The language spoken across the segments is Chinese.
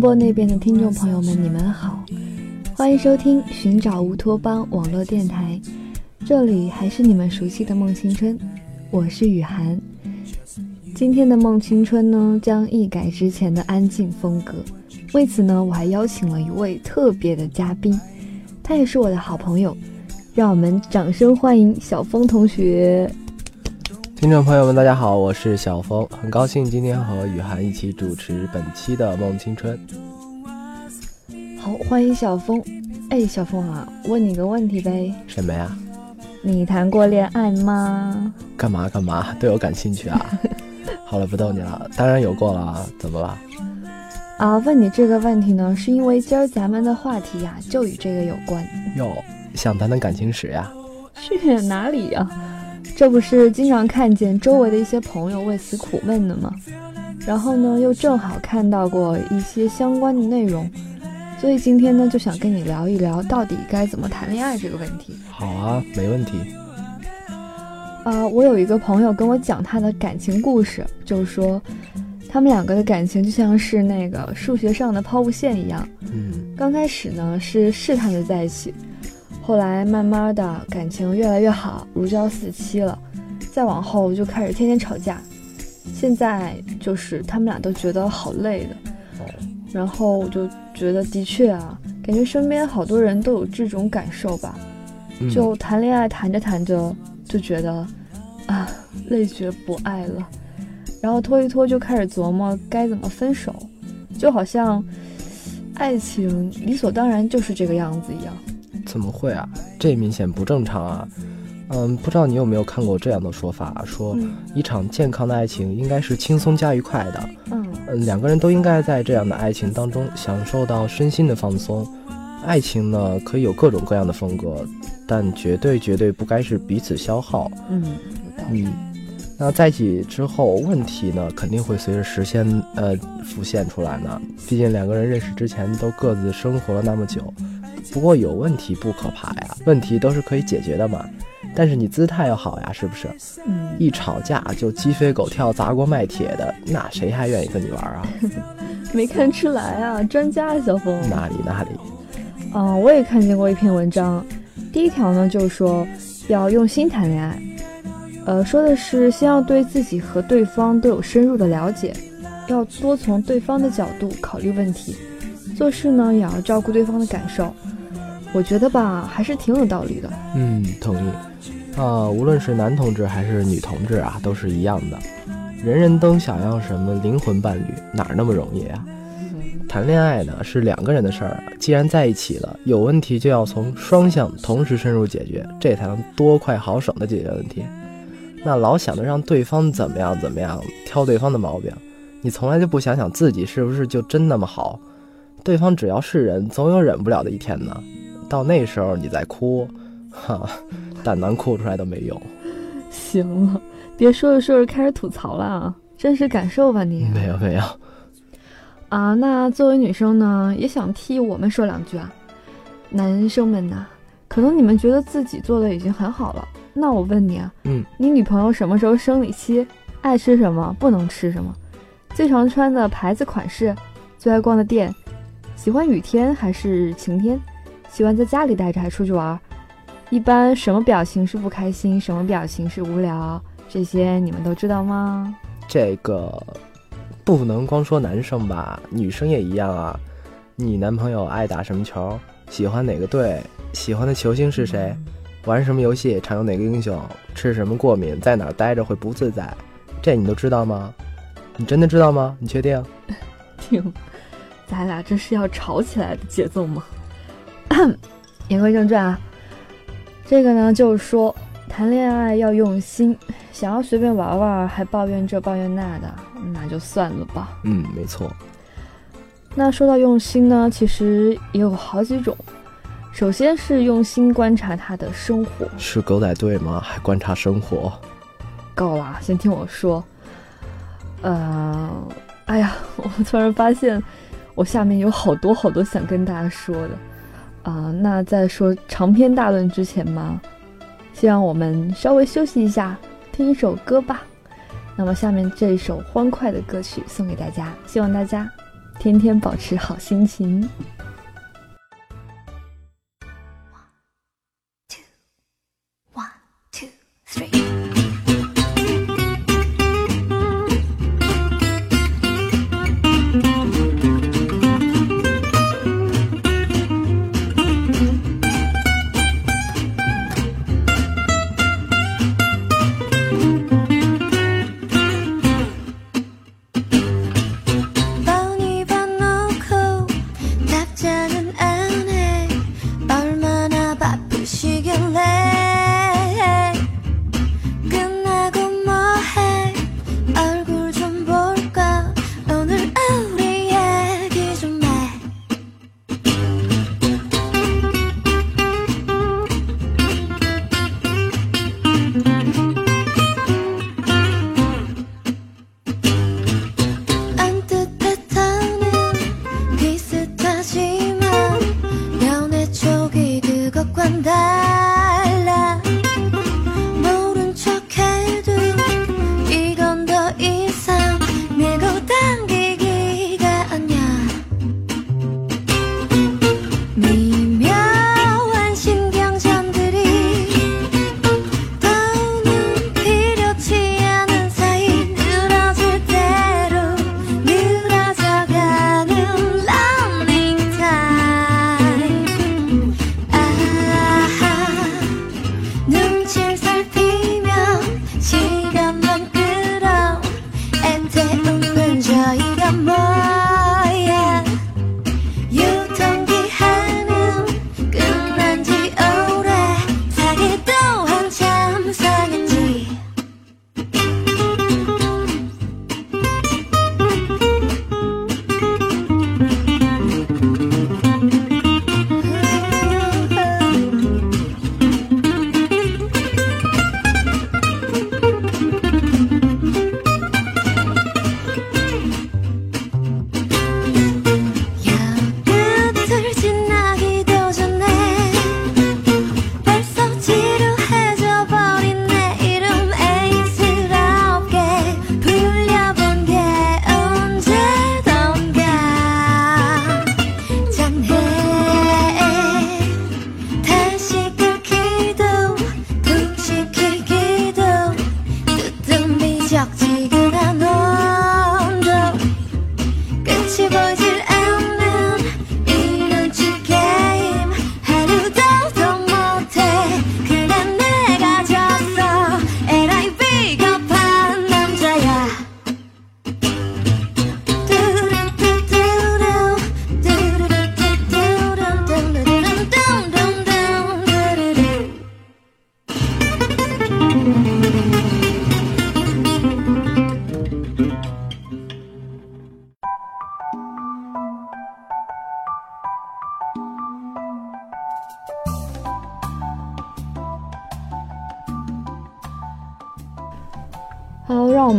播那边的听众朋友们，你们好，欢迎收听寻找乌托邦网络电台，这里还是你们熟悉的梦青春，我是雨涵。今天的梦青春呢，将一改之前的安静风格，为此呢，我还邀请了一位特别的嘉宾，他也是我的好朋友，让我们掌声欢迎小峰同学。听众朋友们，大家好，我是小峰，很高兴今天和雨涵一起主持本期的《梦青春》。好，欢迎小峰。哎，小峰啊，问你个问题呗。什么呀？你谈过恋爱吗？干嘛干嘛？对我感兴趣啊？好了，不逗你了，当然有过了。怎么了？啊，问你这个问题呢，是因为今儿咱们的话题呀，就与这个有关。哟，想谈谈感情史呀？去哪里呀？这不是经常看见周围的一些朋友为此苦闷的吗？然后呢，又正好看到过一些相关的内容，所以今天呢，就想跟你聊一聊到底该怎么谈恋爱这个问题。好啊，没问题。啊，我有一个朋友跟我讲他的感情故事，就是说他们两个的感情就像是那个数学上的抛物线一样。嗯，刚开始呢是试探着在一起。后来慢慢的感情越来越好，如胶似漆了。再往后就开始天天吵架。现在就是他们俩都觉得好累的。然后我就觉得的确啊，感觉身边好多人都有这种感受吧。就谈恋爱谈着谈着就觉得啊累觉不爱了，然后拖一拖就开始琢磨该怎么分手，就好像爱情理所当然就是这个样子一样。怎么会啊？这明显不正常啊！嗯，不知道你有没有看过这样的说法，说一场健康的爱情应该是轻松加愉快的。嗯嗯，两个人都应该在这样的爱情当中享受到身心的放松。爱情呢，可以有各种各样的风格，但绝对绝对不该是彼此消耗。嗯嗯，那在一起之后，问题呢肯定会随着时间呃浮现出来呢。毕竟两个人认识之前都各自生活了那么久。不过有问题不可怕呀，问题都是可以解决的嘛。但是你姿态要好呀，是不是？嗯，一吵架就鸡飞狗跳、砸锅卖铁的，那谁还愿意跟你玩啊？没看出来啊，专家小峰。哪里哪里？嗯，我也看见过一篇文章，第一条呢就是说要用心谈恋爱，呃，说的是先要对自己和对方都有深入的了解，要多从对方的角度考虑问题，做事呢也要照顾对方的感受。我觉得吧，还是挺有道理的。嗯，同意。啊，无论是男同志还是女同志啊，都是一样的。人人都想要什么灵魂伴侣，哪儿那么容易啊？谈恋爱呢是两个人的事儿，既然在一起了，有问题就要从双向同时深入解决，这才能多快好省的解决问题。那老想着让对方怎么样怎么样，挑对方的毛病，你从来就不想想自己是不是就真那么好？对方只要是人，总有忍不了的一天呢。到那时候你再哭，哈，胆囊哭出来都没用。行了，别说着说着开始吐槽了啊！真实感受吧你。没有没有。啊，那作为女生呢，也想替我们说两句啊。男生们呐，可能你们觉得自己做的已经很好了。那我问你啊，嗯，你女朋友什么时候生理期？爱吃什么？不能吃什么？最常穿的牌子款式？最爱逛的店？喜欢雨天还是晴天？喜欢在家里待着还出去玩？一般什么表情是不开心？什么表情是无聊？这些你们都知道吗？这个不能光说男生吧，女生也一样啊。你男朋友爱打什么球？喜欢哪个队？喜欢的球星是谁？玩什么游戏？常用哪个英雄？吃什么过敏？在哪儿待着会不自在？这你都知道吗？你真的知道吗？你确定？听，咱俩这是要吵起来的节奏吗？言归正传啊，这个呢就是说谈恋爱要用心，想要随便玩玩还抱怨这抱怨那的，那就算了吧。嗯，没错。那说到用心呢，其实也有好几种。首先是用心观察他的生活，是狗仔队吗？还观察生活？够了，先听我说。呃，哎呀，我突然发现我下面有好多好多想跟大家说的。啊，那在说长篇大论之前嘛，先让我们稍微休息一下，听一首歌吧。那么下面这一首欢快的歌曲送给大家，希望大家天天保持好心情。好，让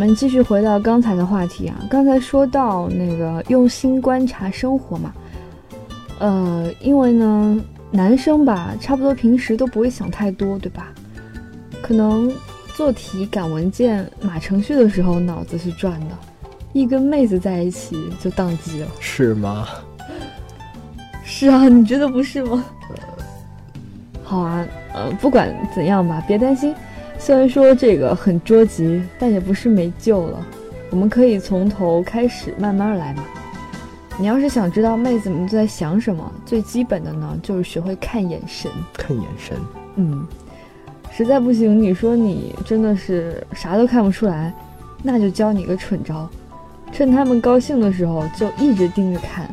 们继续回到刚才的话题啊。刚才说到那个用心观察生活嘛，呃，因为呢，男生吧，差不多平时都不会想太多，对吧？可能做题、赶文件、码程序的时候脑子是转的，一跟妹子在一起就宕机了，是吗？是啊，你觉得不是吗？好啊，呃，不管怎样吧，别担心。虽然说这个很捉急，但也不是没救了。我们可以从头开始，慢慢来嘛。你要是想知道妹子们在想什么，最基本的呢，就是学会看眼神。看眼神。嗯，实在不行，你说你真的是啥都看不出来，那就教你个蠢招，趁他们高兴的时候，就一直盯着看，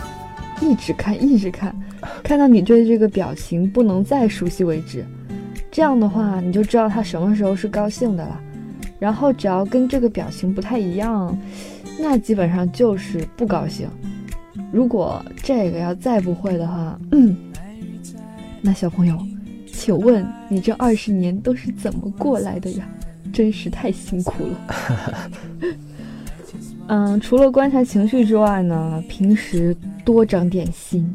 一直看，一直看，看到你对这个表情不能再熟悉为止。这样的话，你就知道他什么时候是高兴的了。然后只要跟这个表情不太一样，那基本上就是不高兴。如果这个要再不会的话，嗯那小朋友，请问你这二十年都是怎么过来的呀？真是太辛苦了。嗯，除了观察情绪之外呢，平时多长点心，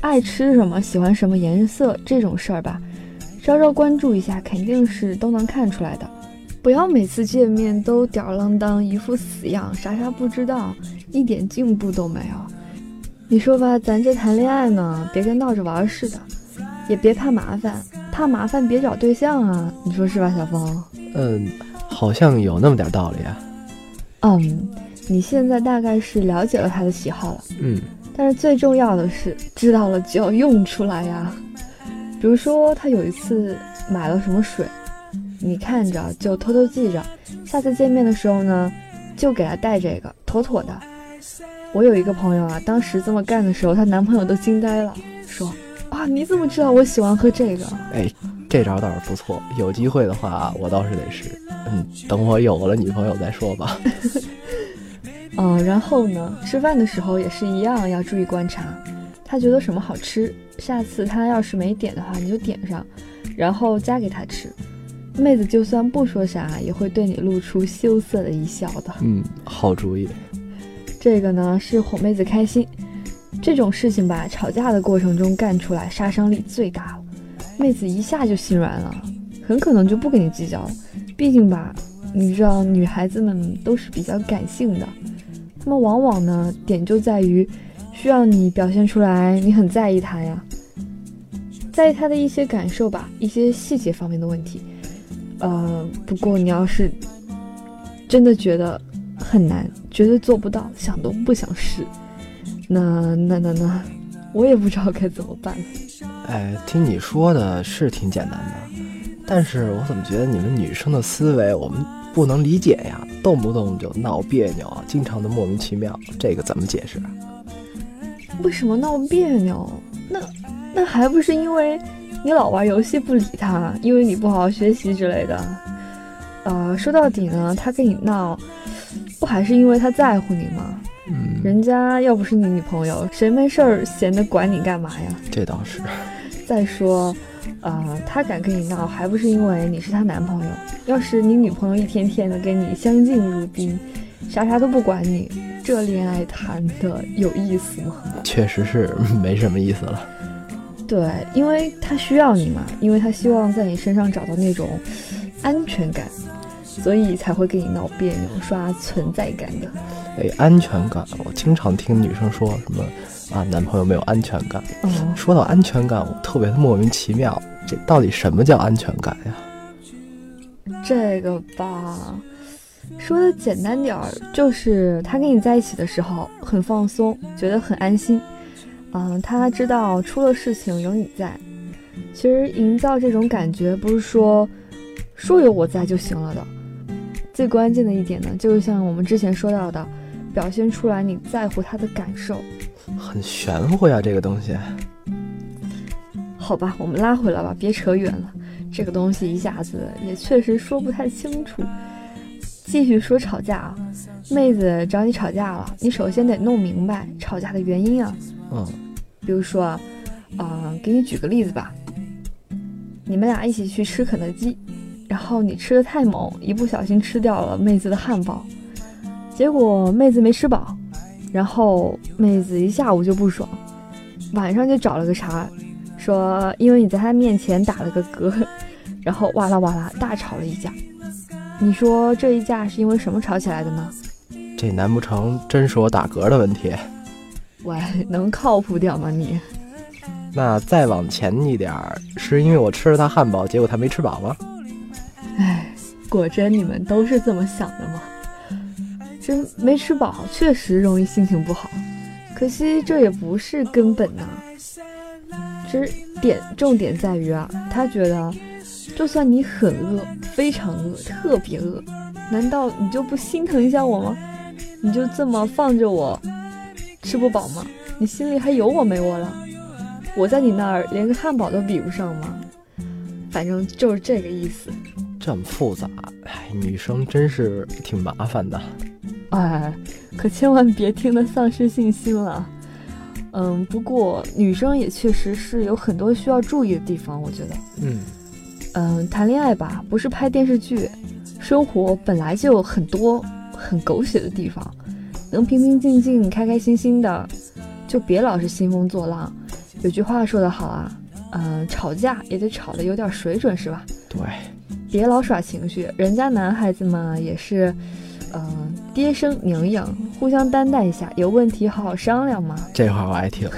爱吃什么，喜欢什么颜色这种事儿吧。稍稍关注一下，肯定是都能看出来的。不要每次见面都吊儿郎当，一副死样，啥啥不知道，一点进步都没有。你说吧，咱这谈恋爱呢，别跟闹着玩似的，也别怕麻烦，怕麻烦别找对象啊，你说是吧，小峰？嗯，好像有那么点道理啊。嗯，你现在大概是了解了他的喜好了，嗯，但是最重要的是知道了就要用出来呀。比如说他有一次买了什么水，你看着就偷偷记着，下次见面的时候呢，就给他带这个，妥妥的。我有一个朋友啊，当时这么干的时候，她男朋友都惊呆了，说：“啊，你怎么知道我喜欢喝这个？”哎，这招倒是不错，有机会的话我倒是得试。嗯，等我有了女朋友再说吧。嗯，然后呢，吃饭的时候也是一样，要注意观察。他觉得什么好吃，下次他要是没点的话，你就点上，然后夹给他吃。妹子就算不说啥，也会对你露出羞涩的一笑的。嗯，好主意。这个呢是哄妹子开心，这种事情吧，吵架的过程中干出来杀伤力最大了，妹子一下就心软了，很可能就不跟你计较了。毕竟吧，你知道女孩子们都是比较感性的，她们往往呢点就在于需要你表现出来你很在意他呀，在意他的一些感受吧，一些细节方面的问题。呃，不过你要是真的觉得。很难，绝对做不到，想都不想试。那那那那，我也不知道该怎么办。哎，听你说的是挺简单的，但是我怎么觉得你们女生的思维我们不能理解呀？动不动就闹别扭，经常的莫名其妙，这个怎么解释？为什么闹别扭？那那还不是因为你老玩游戏不理他，因为你不好好学习之类的。呃，说到底呢，他跟你闹。不还是因为他在乎你吗？嗯，人家要不是你女朋友，谁没事儿闲的管你干嘛呀？这倒是。再说，呃，他敢跟你闹，还不是因为你是他男朋友？要是你女朋友一天天的跟你相敬如宾，啥啥都不管你，这恋爱谈的有意思吗？确实是没什么意思了。对，因为他需要你嘛，因为他希望在你身上找到那种安全感。所以才会跟你闹别扭、刷存在感的。哎，安全感，我经常听女生说什么啊，男朋友没有安全感。嗯，说到安全感，我特别的莫名其妙。这到底什么叫安全感呀？这个吧，说的简单点儿，就是他跟你在一起的时候很放松，觉得很安心。嗯，他知道出了事情有你在。其实营造这种感觉，不是说说有我在就行了的。最关键的一点呢，就是像我们之前说到的，表现出来你在乎他的感受，很玄乎呀，这个东西。好吧，我们拉回来吧，别扯远了。这个东西一下子也确实说不太清楚。继续说吵架啊，妹子找你吵架了，你首先得弄明白吵架的原因啊。嗯。比如说，啊，给你举个例子吧，你们俩一起去吃肯德基。然后你吃的太猛，一不小心吃掉了妹子的汉堡，结果妹子没吃饱，然后妹子一下午就不爽，晚上就找了个茬，说因为你在她面前打了个嗝，然后哇啦哇啦大吵了一架。你说这一架是因为什么吵起来的呢？这难不成真是我打嗝的问题？喂，能靠谱点吗你？那再往前一点儿，是因为我吃了他汉堡，结果他没吃饱吗？唉，果真你们都是这么想的吗？真没吃饱，确实容易心情不好。可惜这也不是根本呐。其实点重点在于啊，他觉得，就算你很饿，非常饿，特别饿，难道你就不心疼一下我吗？你就这么放着我吃不饱吗？你心里还有我没我了？我在你那儿连个汉堡都比不上吗？反正就是这个意思。这么复杂，哎，女生真是挺麻烦的。哎，可千万别听得丧失信心了。嗯，不过女生也确实是有很多需要注意的地方，我觉得。嗯嗯，谈恋爱吧，不是拍电视剧，生活本来就有很多很狗血的地方，能平平静静、开开心心的，就别老是兴风作浪。有句话说得好啊，嗯，吵架也得吵得有点水准，是吧？对。别老耍情绪，人家男孩子嘛也是嗯，爹生娘养，互相担待一下，有问题好好商量嘛。这话我爱听。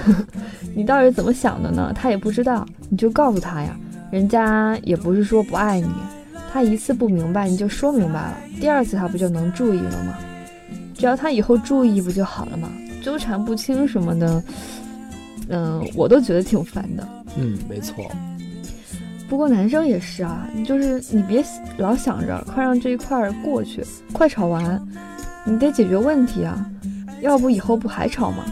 你到底怎么想的呢？他也不知道，你就告诉他呀。人家也不是说不爱你，他一次不明白你就说明白了，第二次他不就能注意了吗？只要他以后注意不就好了吗？纠缠不清什么的，嗯，我都觉得挺烦的。嗯，没错。不过男生也是啊，就是你别老想着快让这一块过去，快吵完，你得解决问题啊，要不以后不还吵吗？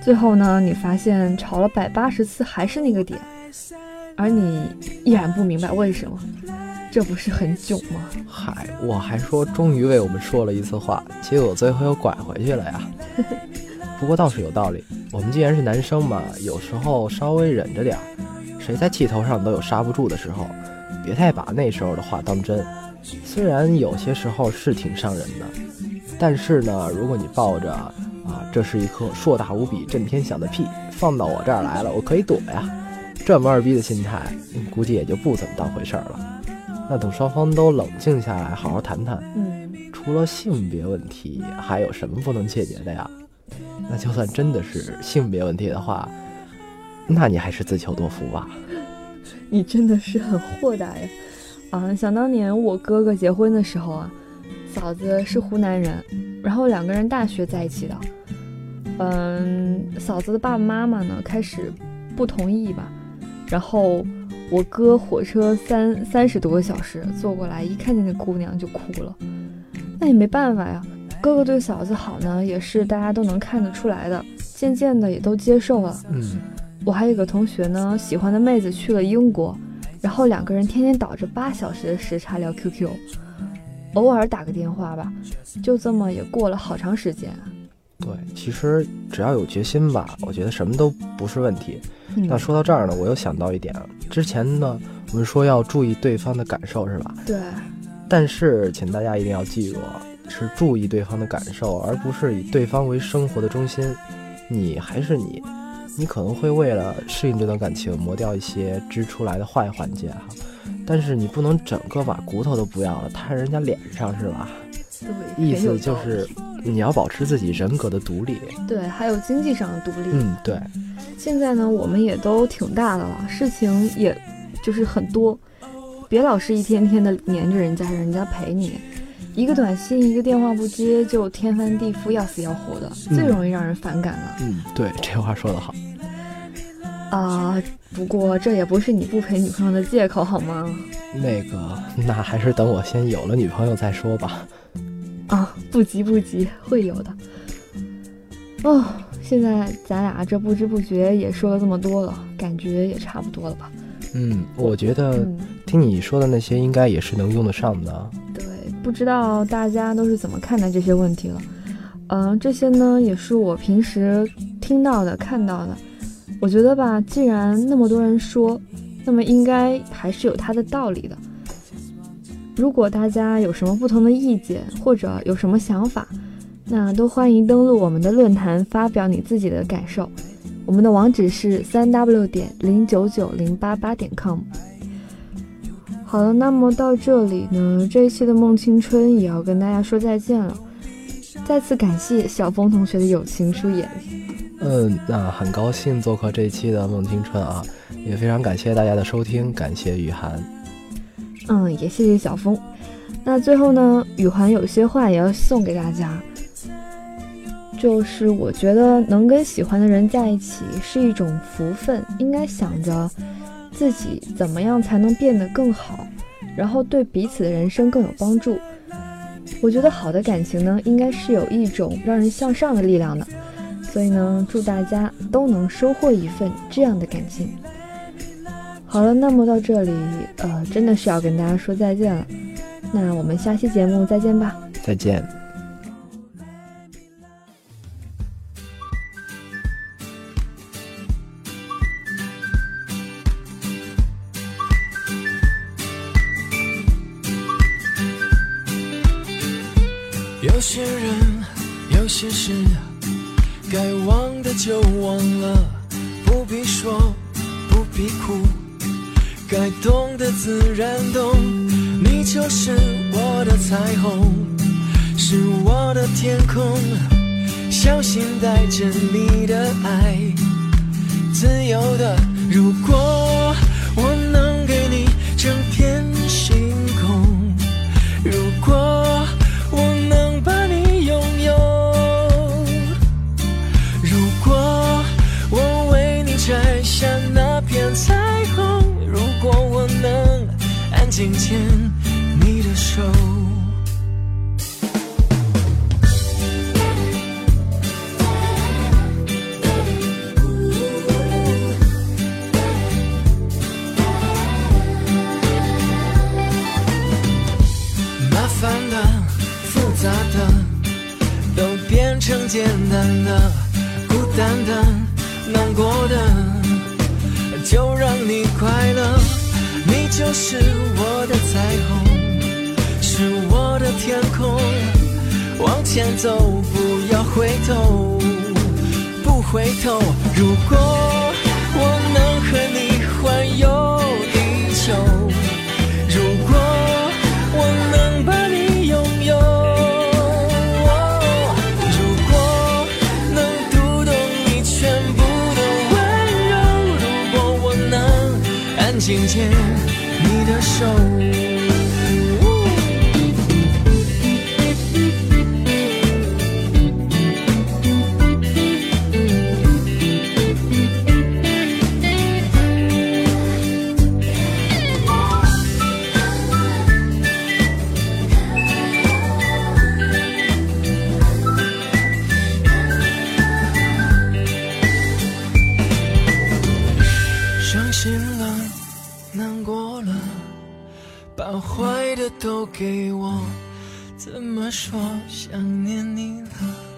最后呢，你发现吵了百八十次还是那个点，而你依然不明白为什么，这不是很囧吗？嗨，我还说终于为我们说了一次话，结果最后又拐回去了呀。不过倒是有道理，我们既然是男生嘛，有时候稍微忍着点儿。谁在气头上都有刹不住的时候，别太把那时候的话当真。虽然有些时候是挺伤人的，但是呢，如果你抱着啊，这是一颗硕大无比、震天响的屁，放到我这儿来了，我可以躲呀，这么二逼的心态，估计也就不怎么当回事儿了。那等双方都冷静下来，好好谈谈。嗯，除了性别问题，还有什么不能解决的呀？那就算真的是性别问题的话。那你还是自求多福吧。你真的是很豁达呀！啊，想当年我哥哥结婚的时候啊，嫂子是湖南人，然后两个人大学在一起的。嗯，嫂子的爸爸妈妈呢开始不同意吧，然后我哥火车三三十多个小时坐过来，一看见那姑娘就哭了。那也没办法呀，哥哥对嫂子好呢，也是大家都能看得出来的，渐渐的也都接受了。嗯。我还有个同学呢，喜欢的妹子去了英国，然后两个人天天倒着八小时的时差聊 QQ，偶尔打个电话吧，就这么也过了好长时间。对，其实只要有决心吧，我觉得什么都不是问题。那说到这儿呢，我又想到一点，之前呢，我们说要注意对方的感受，是吧？对。但是，请大家一定要记住，是注意对方的感受，而不是以对方为生活的中心。你还是你。你可能会为了适应这段感情磨掉一些织出来的坏环节哈，但是你不能整个把骨头都不要了摊人家脸上是吧？对，意思就是你要保持自己人格的独立。对，还有经济上的独立。嗯，对。现在呢，我们也都挺大的了，事情也就是很多，别老是一天天的黏着人家，让人家陪你，一个短信一个电话不接就天翻地覆要死要活的，最容易让人反感了。嗯，对，这话说得好。啊，不过这也不是你不陪女朋友的借口，好吗？那个，那还是等我先有了女朋友再说吧。啊，不急不急，会有的。哦，现在咱俩这不知不觉也说了这么多了，感觉也差不多了吧？嗯，我觉得听你说的那些应该也是能用得上的。对，不知道大家都是怎么看待这些问题了？嗯，这些呢也是我平时听到的、看到的。我觉得吧，既然那么多人说，那么应该还是有它的道理的。如果大家有什么不同的意见，或者有什么想法，那都欢迎登录我们的论坛发表你自己的感受。我们的网址是三 w 点零九九零八八点 com。好了，那么到这里呢，这一期的梦青春也要跟大家说再见了。再次感谢小峰同学的友情出演。嗯，那很高兴做客这一期的梦青春啊，也非常感谢大家的收听，感谢雨涵。嗯，也谢谢小峰。那最后呢，雨涵有些话也要送给大家，就是我觉得能跟喜欢的人在一起是一种福分，应该想着自己怎么样才能变得更好，然后对彼此的人生更有帮助。我觉得好的感情呢，应该是有一种让人向上的力量的。所以呢，祝大家都能收获一份这样的感情。好了，那么到这里，呃，真的是要跟大家说再见了。那我们下期节目再见吧。再见。有些人，有些事。该忘的就忘了，不必说，不必哭，该懂的自然懂。你就是我的彩虹。是我的天空，小心带着你的爱，自由的。如果今天前走，不要回头，不回头。如果我能和你环游地球，如果我能把你拥有，如果能读懂你全部的温柔，如果我能安静牵你的手。都给我，怎么说想念你了？